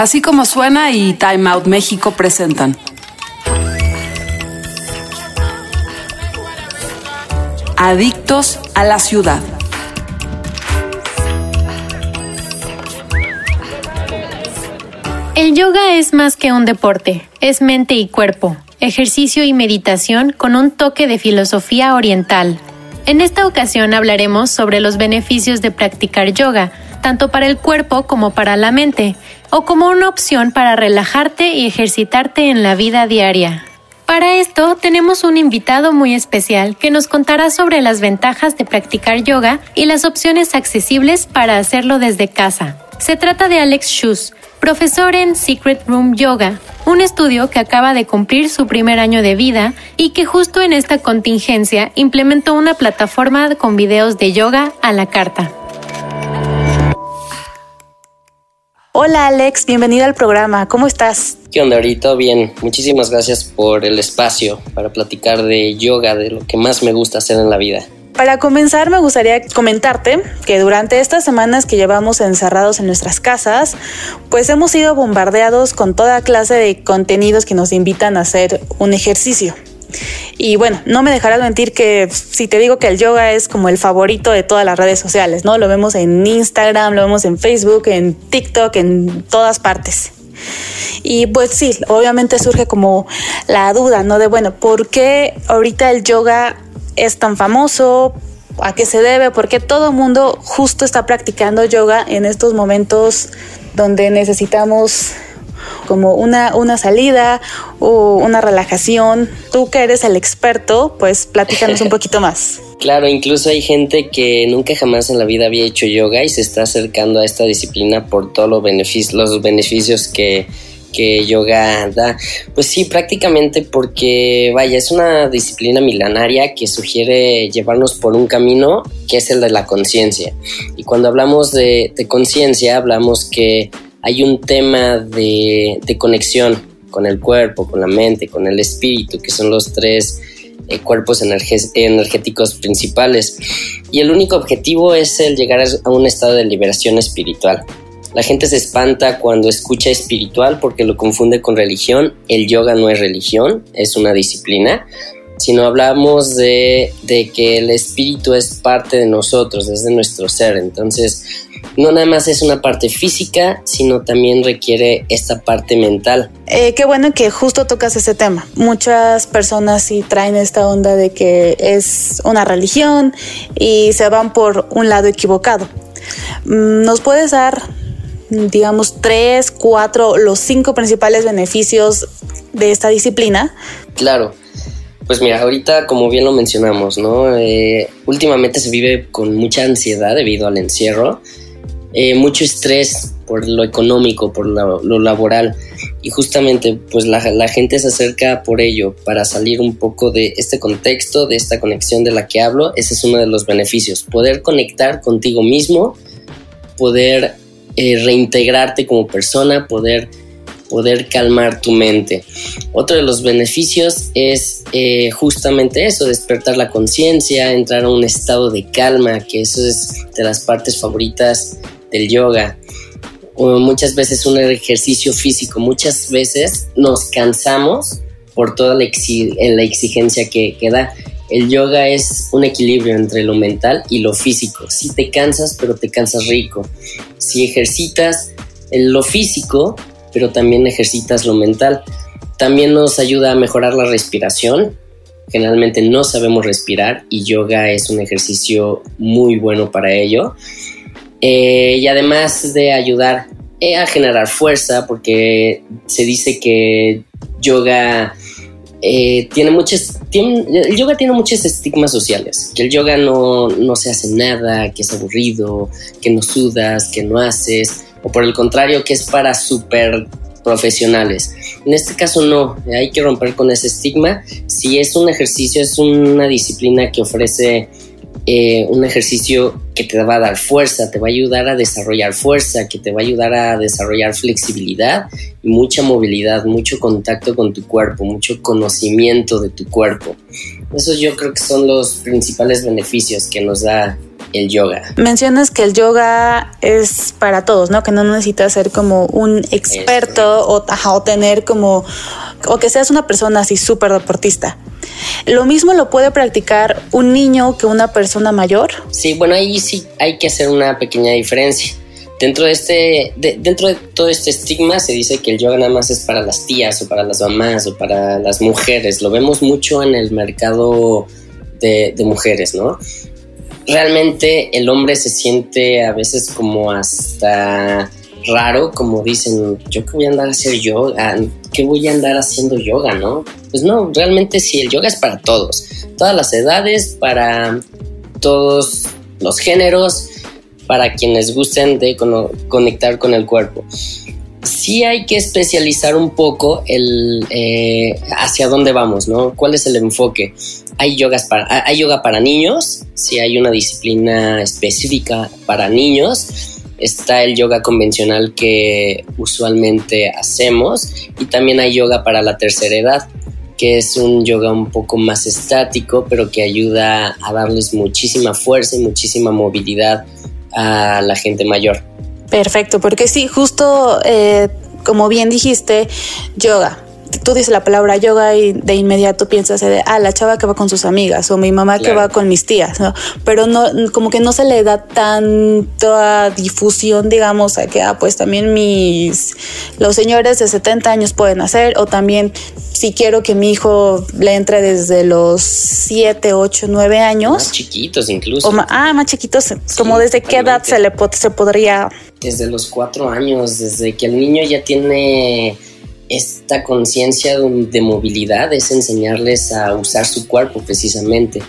Así como suena y Time Out México presentan. Adictos a la ciudad. El yoga es más que un deporte, es mente y cuerpo, ejercicio y meditación con un toque de filosofía oriental. En esta ocasión hablaremos sobre los beneficios de practicar yoga, tanto para el cuerpo como para la mente, o como una opción para relajarte y ejercitarte en la vida diaria. Para esto tenemos un invitado muy especial que nos contará sobre las ventajas de practicar yoga y las opciones accesibles para hacerlo desde casa. Se trata de Alex Schuss, profesor en Secret Room Yoga, un estudio que acaba de cumplir su primer año de vida y que justo en esta contingencia implementó una plataforma con videos de yoga a la carta. Hola Alex, bienvenido al programa, ¿cómo estás? ¿Qué onda ahorita? Bien, muchísimas gracias por el espacio para platicar de yoga, de lo que más me gusta hacer en la vida. Para comenzar, me gustaría comentarte que durante estas semanas que llevamos encerrados en nuestras casas, pues hemos sido bombardeados con toda clase de contenidos que nos invitan a hacer un ejercicio. Y bueno, no me dejarás mentir que si te digo que el yoga es como el favorito de todas las redes sociales, ¿no? Lo vemos en Instagram, lo vemos en Facebook, en TikTok, en todas partes. Y pues sí, obviamente surge como la duda, ¿no? De bueno, ¿por qué ahorita el yoga es tan famoso? ¿A qué se debe? Porque todo el mundo justo está practicando yoga en estos momentos donde necesitamos como una, una salida o una relajación. Tú que eres el experto, pues platícanos un poquito más. Claro, incluso hay gente que nunca jamás en la vida había hecho yoga y se está acercando a esta disciplina por todos los beneficios, los beneficios que, que yoga da. Pues sí, prácticamente porque, vaya, es una disciplina milenaria que sugiere llevarnos por un camino que es el de la conciencia. Y cuando hablamos de, de conciencia, hablamos que hay un tema de, conexión con el cuerpo, con la mente, con el espíritu, que son los tres eh, cuerpos energéticos principales. Y el único objetivo es el llegar a un estado de liberación espiritual. La gente se espanta cuando escucha espiritual porque lo confunde con religión. El yoga no es religión, es una disciplina. Sino hablamos de, de que el espíritu es parte de nosotros, es de nuestro ser. Entonces, no nada más es una parte física, sino también requiere esta parte mental. Eh, qué bueno que justo tocas ese tema. Muchas personas sí traen esta onda de que es una religión y se van por un lado equivocado. Mm, ¿Nos puedes dar, digamos, tres, cuatro, los cinco principales beneficios de esta disciplina? Claro. Pues mira, ahorita como bien lo mencionamos. Eh, últimamente se vive con mucha ansiedad debido al encierro eh, mucho estrés por lo económico, por lo, laboral y justamente pues la, la, gente se acerca por ello para salir un poco de este contexto, de esta conexión de la que hablo, ese es uno de los beneficios, poder conectar contigo mismo, poder eh, reintegrarte como persona, poder poder calmar tu mente. Otro de los beneficios es eh, justamente eso, despertar la conciencia, entrar a un estado de calma, que eso es de las partes favoritas del yoga, o muchas veces un ejercicio físico, muchas veces nos cansamos por toda la, exigencia que, que, da. El yoga es un equilibrio entre lo mental y lo físico. Si te cansas, pero te cansas rico. Si ejercitas lo físico, pero también ejercitas lo mental. También nos ayuda a mejorar la respiración. Generalmente no sabemos respirar y yoga es un ejercicio muy bueno para ello. Eh, y además de ayudar eh, a generar fuerza, porque se dice que yoga eh, tiene muchas, el yoga tiene muchos estigmas sociales, que el yoga no, no se hace nada, que es aburrido, que no sudas, que no haces, o por el contrario, que es para super profesionales. En este caso no, hay que romper con ese estigma. Si es un ejercicio, es una disciplina que ofrece eh, un ejercicio que te va a dar fuerza, te va a ayudar a desarrollar fuerza, que te va a ayudar a desarrollar flexibilidad y mucha movilidad, mucho contacto con tu cuerpo, mucho conocimiento de tu cuerpo. Esos yo creo que son los principales beneficios que nos da el yoga. Mencionas que el yoga es para todos, ¿no? Que no necesitas ser como un experto o, o tener como, o que seas una persona así súper deportista. ¿Lo mismo lo puede practicar un niño que una persona mayor? Sí, bueno, ahí sí hay que hacer una pequeña diferencia. Dentro de, este, dentro de todo este estigma se dice que el yoga nada más es para las tías o para las mamás o para las mujeres. Lo vemos mucho en el mercado de, de mujeres, ¿no? Realmente el hombre se siente a veces como hasta raro, como dicen, yo que voy a andar a hacer yoga, que voy a andar haciendo yoga, ¿no? Pues no, realmente sí, el yoga es para todos, todas las edades, para todos los géneros, para quienes gusten de conectar con el cuerpo. Sí hay que especializar un poco el eh, hacia dónde vamos, ¿no? ¿Cuál es el enfoque? Hay, yogas para, hay yoga para niños, sí hay una disciplina específica para niños, está el yoga convencional que usualmente hacemos y también hay yoga para la tercera edad, que es un yoga un poco más estático, pero que ayuda a darles muchísima fuerza y muchísima movilidad a la gente mayor. Perfecto, porque sí, justo eh, como bien dijiste, yoga tú dices la palabra yoga y de inmediato piensas de, ah, la chava que va con sus amigas o mi mamá que va con mis tías, ¿no? Pero no, como que no se le da tanta difusión, digamos, a que, ah, pues también mis, los señores de 70 años pueden hacer o también si quiero que mi hijo le entre desde los 7, 8, 9 años. Más chiquitos incluso. ah, más chiquitos, como desde qué edad se le se podría... Desde los 4 años, desde que el niño ya tiene esta conciencia de movilidad es enseñarles a usar su cuerpo precisamente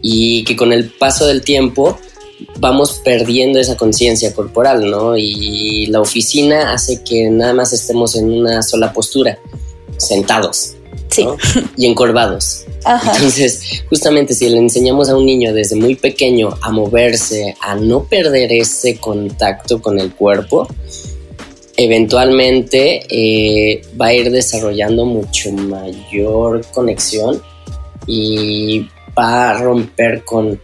y que con el paso del tiempo vamos perdiendo esa conciencia corporal, ¿no? Y la oficina hace que nada más estemos en una sola postura, sentados. Y encorvados. Entonces, justamente si le enseñamos a un niño desde muy pequeño a moverse, a no perder ese contacto con el cuerpo, eventualmente eh, va a ir desarrollando mucho mayor conexión y va a romper con,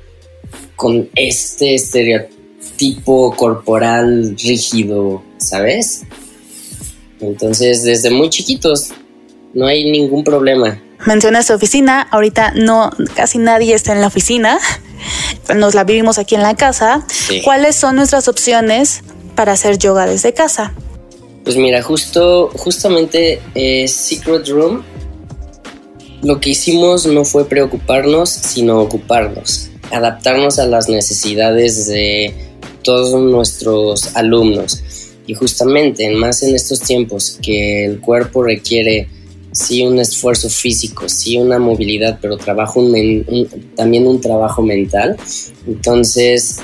con este estereotipo corporal rígido, ¿sabes? Entonces, desde muy chiquitos, no hay ningún problema. Mencionas su oficina, ahorita no, casi nadie está en la oficina, nos la vivimos aquí en la casa. ¿Cuáles son nuestras opciones para hacer yoga desde casa? Pues mira, justo, justamente eh, Secret Room, lo que hicimos no fue preocuparnos, sino ocuparnos, adaptarnos a las necesidades de todos nuestros alumnos. Y justamente, más en estos tiempos que el cuerpo requiere sí un esfuerzo físico, sí una movilidad, pero trabajo también un trabajo mental. Entonces,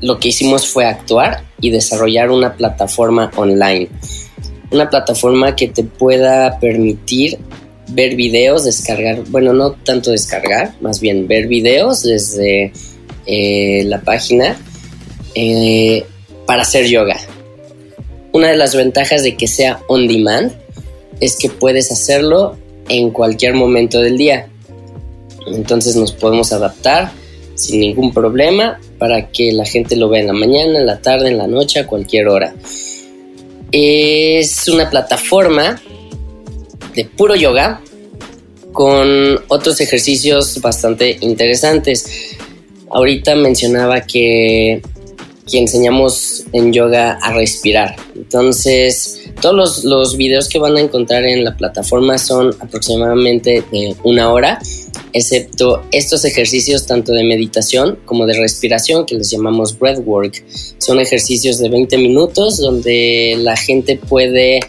lo que hicimos fue actuar y desarrollar una plataforma online. Una plataforma que te pueda permitir ver videos, descargar, bueno, no tanto descargar, más bien ver videos desde eh, la página eh, para hacer yoga. Una de las ventajas de que sea on demand es que puedes hacerlo en cualquier momento del día. Entonces nos podemos adaptar sin ningún problema para que la gente lo vea en la mañana, en la tarde, en la noche, a cualquier hora. Es una plataforma de puro yoga con otros ejercicios bastante interesantes. Ahorita mencionaba que, que enseñamos en yoga a respirar. Entonces, todos los, los videos que van a encontrar en la plataforma son aproximadamente de una hora excepto estos ejercicios tanto de meditación como de respiración que les llamamos breathwork. Son ejercicios de 20 minutos donde la gente puede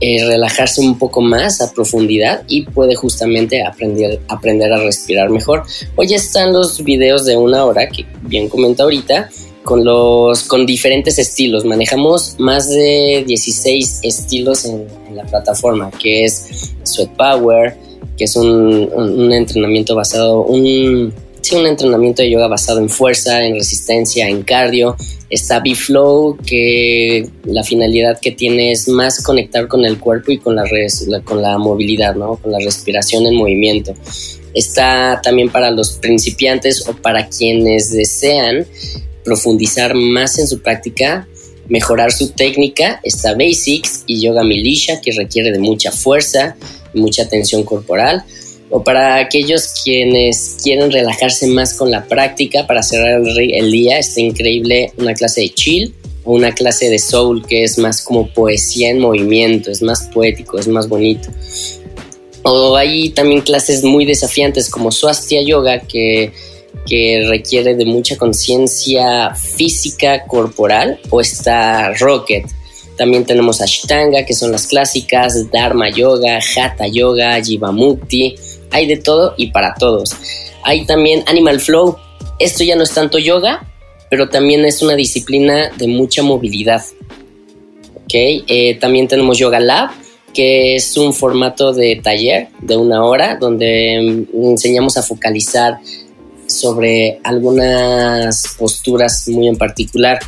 eh, relajarse un poco más a profundidad y puede justamente aprender, aprender a respirar mejor. Hoy están los videos de una hora que bien comenta ahorita con los con diferentes estilos. Manejamos más de 16 estilos en, en la plataforma, que es Sweat Power, que es un, entrenamiento basado, un, sí, un entrenamiento de yoga basado en fuerza, en resistencia, en cardio. Está B-Flow, que la finalidad que tiene es más conectar con el cuerpo y con la, con la movilidad, ¿no? con la respiración en movimiento. Está también para los principiantes o para quienes desean profundizar más en su práctica, mejorar su técnica. Está Basics y Yoga Militia, que requiere de mucha fuerza, mucha tensión corporal. O para aquellos quienes quieren relajarse más con la práctica para cerrar el, día, está increíble una clase de chill o una clase de soul que es más como poesía en movimiento, es más poético, es más bonito. O hay también clases muy desafiantes como Swastika Yoga, que, que requiere de mucha conciencia física corporal, o está Rocket. También tenemos Ashtanga, que son las clásicas, Dharma Yoga, Hatha Yoga, Jivamukti. Hay de todo y para todos. Hay también Animal Flow. Esto ya no es tanto yoga, pero también es una disciplina de mucha movilidad. Okay. Eh, también tenemos Yoga Lab, que es un formato de taller de una hora donde mm, enseñamos a focalizar sobre algunas posturas muy en particular.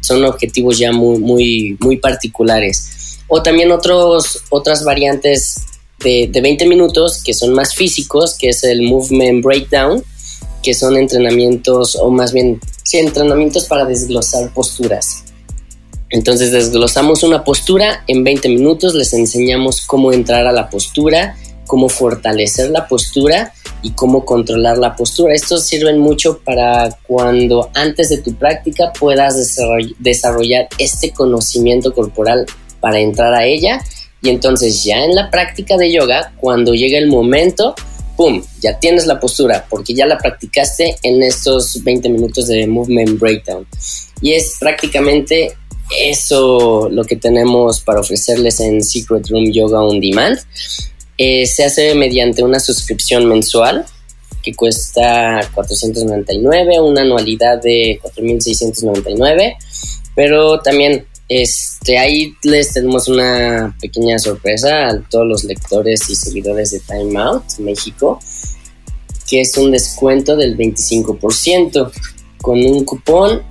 Son objetivos ya muy, muy, muy particulares. O también otros, otras variantes de, de 20 minutos que son más físicos, que es el Movement Breakdown, que son entrenamientos, o más bien, sí, entrenamientos para desglosar posturas. Entonces desglosamos una postura en 20 minutos, les enseñamos cómo entrar a la postura, cómo fortalecer la postura y cómo controlar la postura. Estos sirven mucho para cuando antes de tu práctica puedas desarrollar este conocimiento corporal para entrar a ella y entonces ya en la práctica de yoga, cuando llega el momento, ¡pum! Ya tienes la postura porque ya la practicaste en estos 20 minutos de movement breakdown. Y es prácticamente eso lo que tenemos para ofrecerles en Secret Room Yoga On Demand. Eh, se hace mediante una suscripción mensual que cuesta 499, una anualidad de 4.699, pero también este, ahí les tenemos una pequeña sorpresa a todos los lectores y seguidores de Time Out México, que es un descuento del 25% con un cupón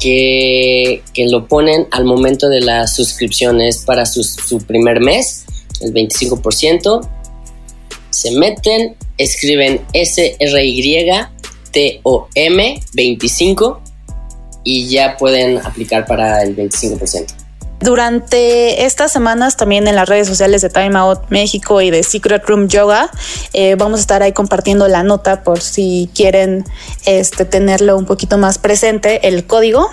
que, lo ponen al momento de la suscripción, es para su, su primer mes, el 25%. Se meten, escriben S-R-Y-T-O-M 25 y ya pueden aplicar para el 25%. Durante estas semanas también en las redes sociales de Time Out México y de Secret Room Yoga eh, vamos a estar ahí compartiendo la nota por si quieren este, tenerlo un poquito más presente, el código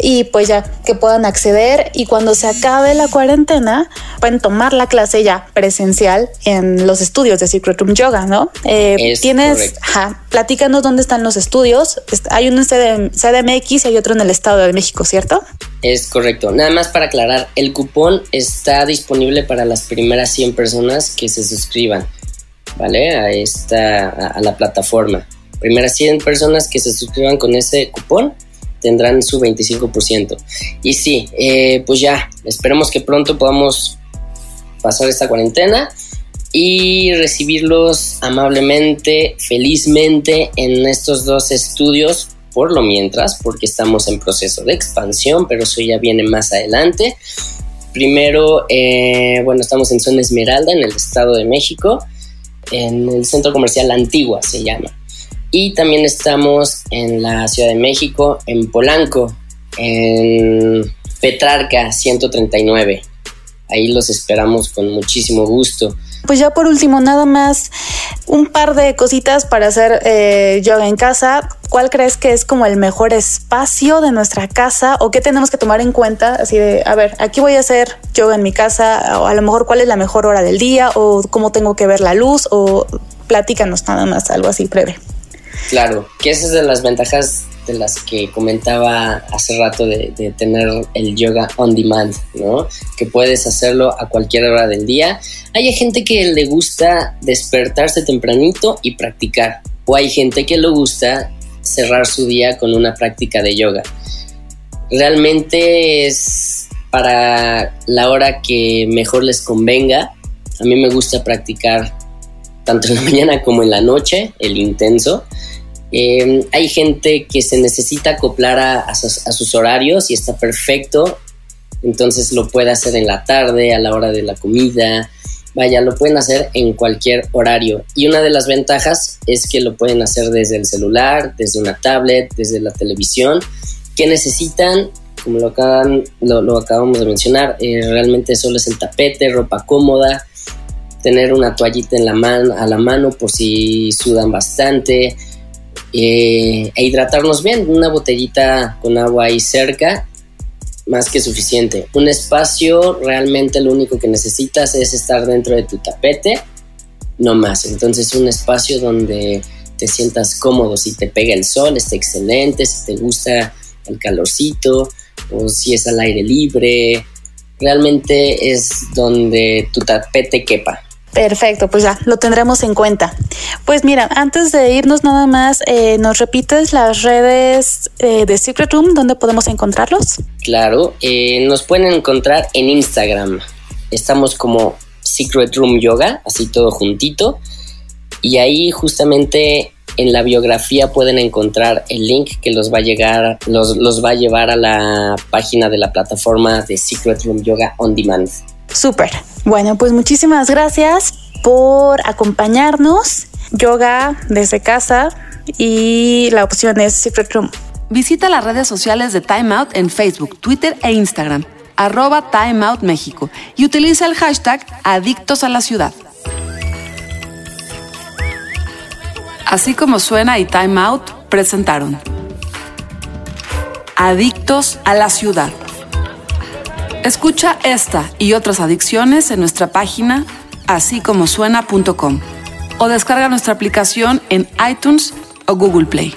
y pues ya que puedan acceder y cuando se acabe la cuarentena pueden tomar la clase ya presencial en los estudios de Secret Room Yoga, ¿no? Eh, tienes, ajá, platícanos dónde están los estudios. Hay uno en CDMX y hay otro en el Estado de México, ¿cierto? Es correcto. Nada más para aclarar, el cupón está disponible para las primeras 100 personas que se suscriban, ¿vale? A esta, a la plataforma. Primeras 100 personas que se suscriban con ese cupón tendrán su 25%. Y sí, eh, pues ya, esperemos que pronto podamos pasar esta cuarentena y recibirlos amablemente, felizmente en estos dos estudios por lo mientras, porque estamos en proceso de expansión, pero eso ya viene más adelante. Primero, eh, bueno, estamos en Zona Esmeralda, en el Estado de México, en el Centro Comercial Antigua se llama. Y también estamos en la Ciudad de México, en Polanco, en Petrarca 139. Ahí los esperamos con muchísimo gusto. Pues ya por último, nada más un par de cositas para hacer eh, yoga en casa. ¿Cuál crees que es como el mejor espacio de nuestra casa o qué tenemos que tomar en cuenta? Así de, a ver, aquí voy a hacer yoga en mi casa o a lo mejor cuál es la mejor hora del día o cómo tengo que ver la luz o platícanos nada más, algo así breve. Claro, que esa es de las ventajas de las que comentaba hace rato de, tener el yoga on demand, ¿no? Que puedes hacerlo a cualquier hora del día. Hay gente que le gusta despertarse tempranito y practicar, o hay gente que le gusta cerrar su día con una práctica de yoga. Realmente es para la hora que mejor les convenga. A mí me gusta practicar tanto en la mañana como en la noche, el intenso. Em, hay gente que se necesita acoplar a, sus, horarios y está perfecto, entonces lo puede hacer en la tarde, a la hora de la comida, Vaya, lo pueden hacer en cualquier horario. Y una de las ventajas es que lo pueden hacer desde el celular, desde una tablet, desde la televisión. que necesitan? Como lo, acaban, acabamos de mencionar, eh, realmente solo es el tapete, ropa cómoda, tener una toallita en la mano, a la mano por si sudan bastante, eh, e hidratarnos bien, una botellita con agua ahí cerca más que suficiente. Un espacio realmente lo único que necesitas es estar dentro de tu tapete, no más. Entonces un espacio donde te sientas cómodo, si te pega el sol está excelente, si te gusta el calorcito o si es al aire libre, realmente es donde tu tapete quepa. Perfecto, pues ya lo tendremos en cuenta. Pues mira, antes de irnos nada más, eh, ¿nos repites las redes eh, de Secret Room donde podemos encontrarlos? Claro, eh, nos pueden encontrar en Instagram. Estamos como Secret Room Yoga, así todo juntito. Y ahí justamente en la biografía pueden encontrar el link que los va a llegar, los, los va a llevar a la página de la plataforma de Secret Room Yoga On Demand. Súper. Bueno, pues muchísimas gracias por acompañarnos. Yoga desde casa y la opción es Secret Room. Visita las redes sociales de Time Out en Facebook, Twitter e Instagram, arroba Time Out México y utiliza el hashtag Adictos a la Ciudad. Así como suena y Time Out presentaron Adictos a la Ciudad. Escucha esta y otras adicciones en nuestra página así como suena.com o descarga nuestra aplicación en iTunes o Google Play.